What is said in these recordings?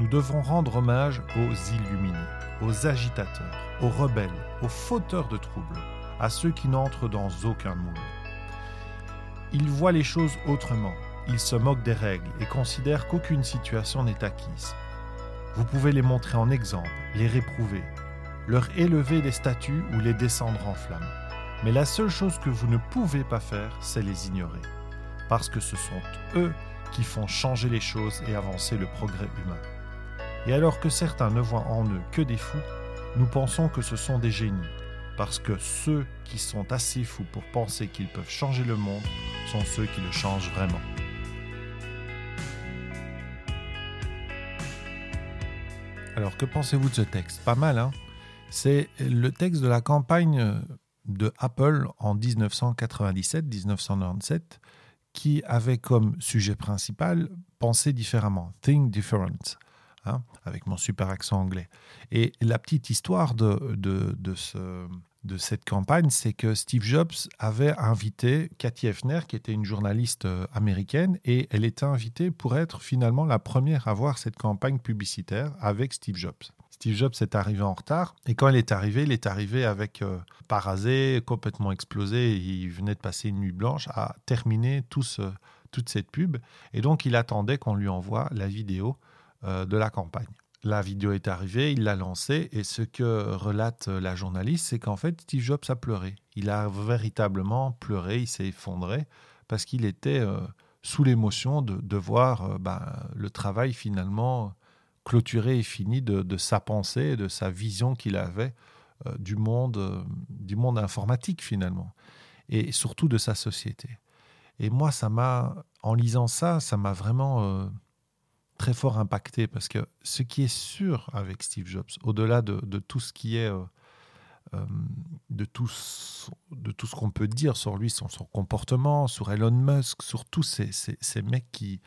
nous devons rendre hommage aux illuminés, aux agitateurs, aux rebelles, aux fauteurs de troubles, à ceux qui n'entrent dans aucun moule. Ils voient les choses autrement, ils se moquent des règles et considèrent qu'aucune situation n'est acquise. Vous pouvez les montrer en exemple, les réprouver, leur élever des statues ou les descendre en flammes. Mais la seule chose que vous ne pouvez pas faire, c'est les ignorer. Parce que ce sont eux qui font changer les choses et avancer le progrès humain. Et alors que certains ne voient en eux que des fous, nous pensons que ce sont des génies, parce que ceux qui sont assez fous pour penser qu'ils peuvent changer le monde sont ceux qui le changent vraiment. Alors que pensez-vous de ce texte? Pas mal, hein? C'est le texte de la campagne de Apple en 1997-1997 qui avait comme sujet principal penser différemment, think different. Hein, avec mon super accent anglais. Et la petite histoire de, de, de, ce, de cette campagne, c'est que Steve Jobs avait invité Cathy Hefner, qui était une journaliste euh, américaine, et elle était invitée pour être finalement la première à voir cette campagne publicitaire avec Steve Jobs. Steve Jobs est arrivé en retard, et quand il est arrivé, il est arrivé avec euh, parasé, complètement explosé, il venait de passer une nuit blanche à terminer toute cette pub, et donc il attendait qu'on lui envoie la vidéo de la campagne. La vidéo est arrivée, il l'a lancée et ce que relate la journaliste, c'est qu'en fait Steve Jobs a pleuré. Il a véritablement pleuré, il s'est effondré parce qu'il était euh, sous l'émotion de, voir euh, ben, le travail finalement clôturé et fini de, sa pensée, de sa vision qu'il avait du monde, du monde informatique finalement et surtout de sa société. Et moi, ça m'a, en lisant ça, ça m'a vraiment très fort impacté parce que ce qui est sûr avec Steve Jobs, au-delà de, tout ce qui est euh, euh, de tout, de tout ce qu'on peut dire sur lui, son, son, comportement, sur Elon Musk, sur tous ces, mecs qui,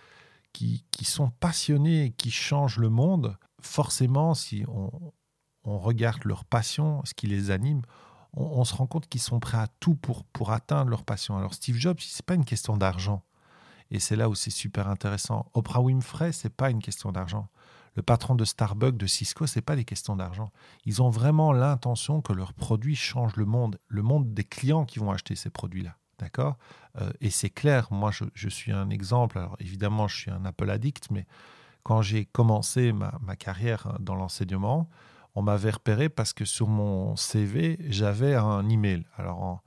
qui, sont passionnés et qui changent le monde, forcément, si on, regarde leur passion, ce qui les anime, on, on se rend compte qu'ils sont prêts à tout pour, pour atteindre leur passion. Alors Steve Jobs, ce n'est pas une question d'argent. Et c'est là où c'est super intéressant. Oprah Winfrey, c'est pas une question d'argent. Le patron de Starbucks, de Cisco, c'est pas des questions d'argent. Ils ont vraiment l'intention que leurs produits changent le monde, le monde des clients qui vont acheter ces produits-là. D'accord? Euh, Et c'est clair, moi je, suis un exemple. Alors évidemment, je suis un Apple addict, mais quand j'ai commencé ma, ma, carrière dans l'enseignement, on m'avait repéré parce que sur mon CV, j'avais un email. Alors en,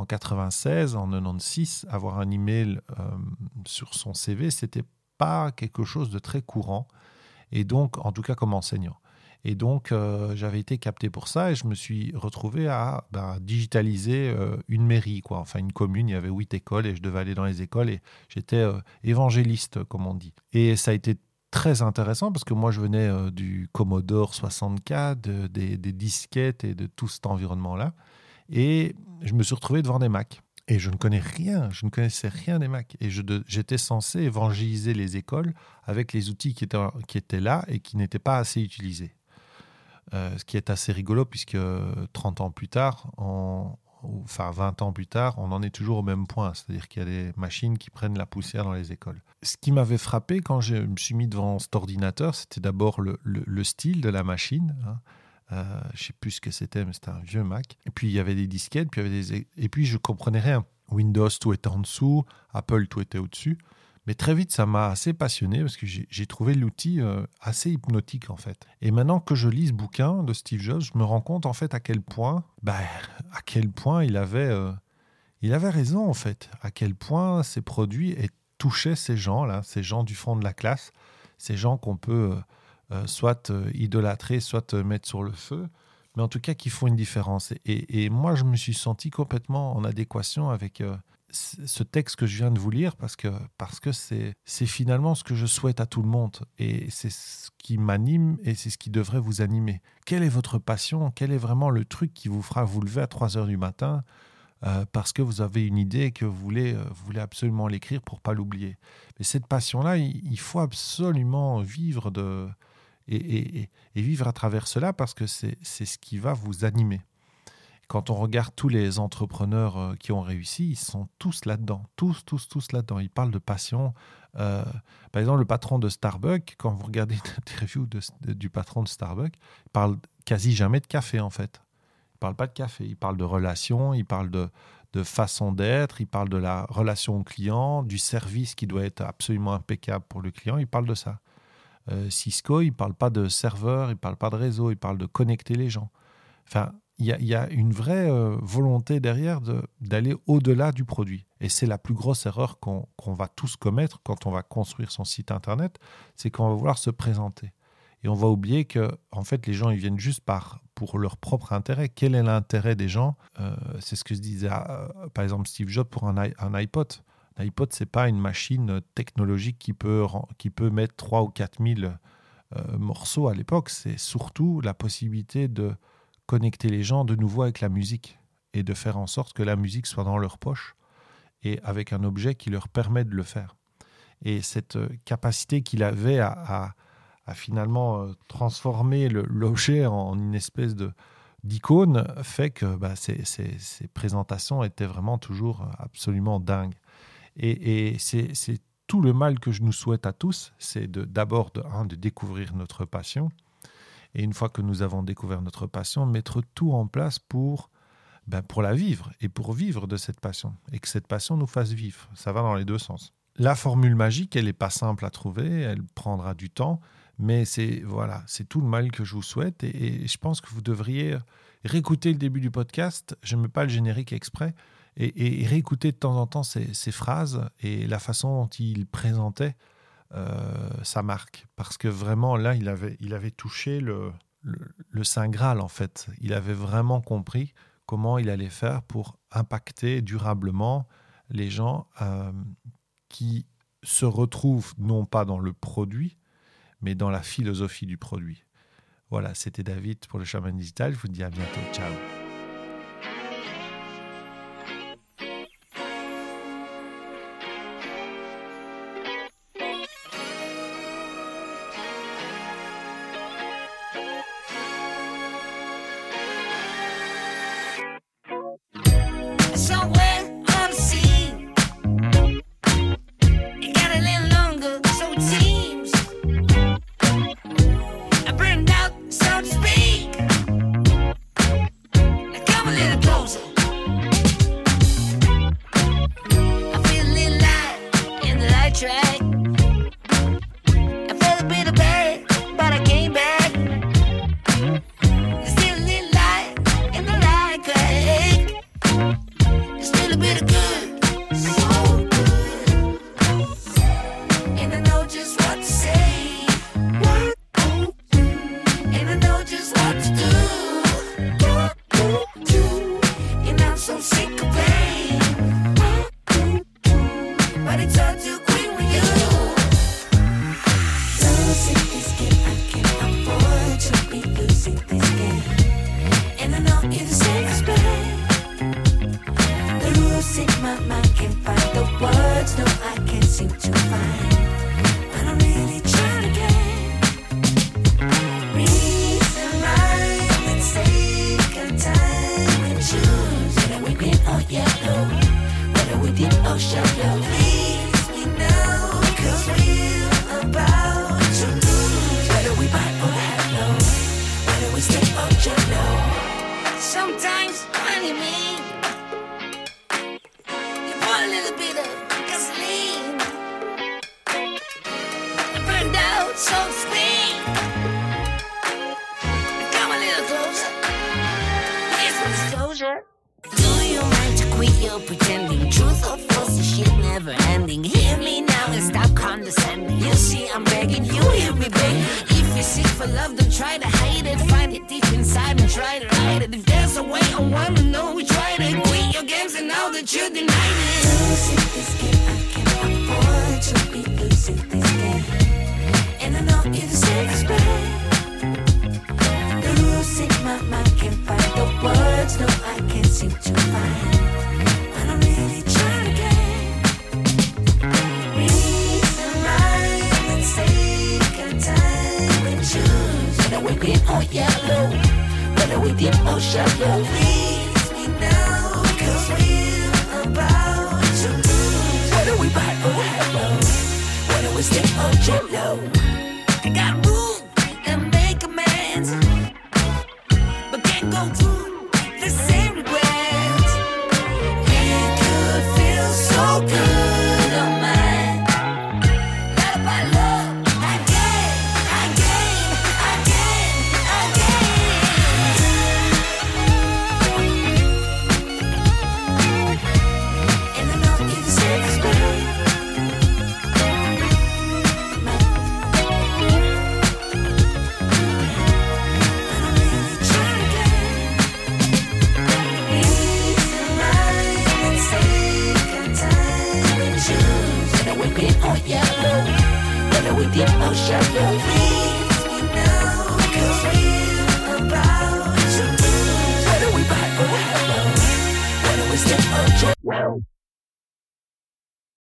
en 96, en 96, avoir un email euh, sur son CV, c'était pas quelque chose de très courant. Et donc, en tout cas comme enseignant. Et donc, euh, j'avais été capté pour ça et je me suis retrouvé à ben, digitaliser euh, une mairie, quoi. Enfin, une commune. Il y avait huit écoles et je devais aller dans les écoles et j'étais évangéliste, comme on dit. Et ça a été très intéressant parce que moi, je venais du Commodore 64, des, des, disquettes et de tout cet environnement-là. Et je me suis retrouvé devant des Macs. Et je ne connais rien, je ne connaissais rien des Macs. Et j'étais censé évangéliser les écoles avec les outils qui étaient, là et qui n'étaient pas assez utilisés. Euh, ce qui est assez rigolo puisque 30 ans plus tard, enfin 20 ans plus tard, on en est toujours au même point. C'est-à-dire qu'il y a des machines qui prennent la poussière dans les écoles. Ce qui m'avait frappé quand je me suis mis devant cet ordinateur, c'était d'abord le, le, style de la machine. Hein. Euh, je sais plus ce que c'était, mais c'était un vieux Mac. Et puis il y avait des disquettes, puis il y avait des... et puis je comprenais rien. Windows, tout était en dessous, Apple, tout était au-dessus. Mais très vite, ça m'a assez passionné parce que j'ai trouvé l'outil euh, assez hypnotique en fait. Et maintenant que je lis ce bouquin de Steve Jobs, je me rends compte en fait à quel point, bah, à quel point il avait, euh, il avait raison en fait, à quel point ces produits touchaient ces gens là, ces gens du fond de la classe, ces gens qu'on peut euh, soit euh, idolâtrer, soit mettre sur le feu, mais en tout cas qui font une différence. Et, moi, je me suis senti complètement en adéquation avec euh, ce texte que je viens de vous lire parce que parce que c'est finalement ce que je souhaite à tout le monde et c'est ce qui m'anime et c'est ce qui devrait vous animer. Quelle est votre passion? Quel est vraiment le truc qui vous fera vous lever à 3 heures du matin parce que vous avez une idée et que vous voulez, vous voulez absolument l'écrire pour pas l'oublier? Mais cette passion-là, il, faut absolument vivre de, et, vivre à travers cela parce que c'est ce qui va vous animer. quand on regarde tous les entrepreneurs euh, qui ont réussi, ils sont tous là-dedans, tous, tous, tous là-dedans. Ils parlent de passion. Euh, par exemple, le patron de Starbucks, quand vous regardez une interview du patron de Starbucks, il parle quasi jamais de café en fait. Il parle pas de café, il parle de relations, il parle de, de façon d'être, il parle de la relation au client, du service qui doit être absolument impeccable pour le client, il parle de ça. Euh, Cisco, il ne parle pas de serveur, il ne parle pas de réseau, il parle de connecter les gens. Enfin, il y, a une vraie euh, volonté derrière d'aller au-delà du produit. Et c'est la plus grosse erreur qu'on va tous commettre quand on va construire son site Internet, c'est qu'on va vouloir se présenter. Et on va oublier que, en fait, les gens, ils viennent juste par, pour leur propre intérêt. Quel est l'intérêt des gens? Euh, C'est ce que je disais, par exemple, Steve Jobs pour un, un iPod l'iPod, ce n'est pas une machine technologique qui peut, qui peut mettre 3 ou 4 000 euh, morceaux à l'époque. C'est surtout la possibilité de connecter les gens de nouveau avec la musique et de faire en sorte que la musique soit dans leur poche et avec un objet qui leur permet de le faire. Et cette euh, capacité qu'il avait à, finalement euh, transformer l'objet en une espèce de d'icône fait que bah, ces, ces, présentations étaient vraiment toujours absolument dingues. Et, c'est tout le mal que je nous souhaite à tous, c'est d'abord de, de, découvrir notre passion. Et une fois que nous avons découvert notre passion, mettre tout en place pour, ben, pour la vivre et pour vivre de cette passion. Et que cette passion nous fasse vivre. Ça va dans les deux sens. La formule magique, elle n'est pas simple à trouver, elle prendra du temps, mais c'est voilà, c'est tout le mal que je vous souhaite. Et, et je pense que vous devriez réécouter le début du podcast. Je ne mets pas le générique exprès et, réécouter de temps en temps ces, phrases et la façon dont il présentait euh, sa marque. Parce que vraiment, là, il avait, touché le, le, Saint Graal, en fait. Il avait vraiment compris comment il allait faire pour impacter durablement les gens euh, qui se retrouvent non pas dans le produit, mais dans la philosophie du produit. Voilà, c'était David pour le Chaman Digital. Je vous dis à bientôt. Ciao. begging you hear me beg. If you seek for love, don't try to hide it. Find it deep inside and try to hide it. If there's a way, I wanna know. We tried it. Quit your games and now that you denied it. Losing this game, I can't afford to be losing this game. And I know it's safe Losing my mind, can't find the words. No, I can't seem to find. Hello. with the ocean.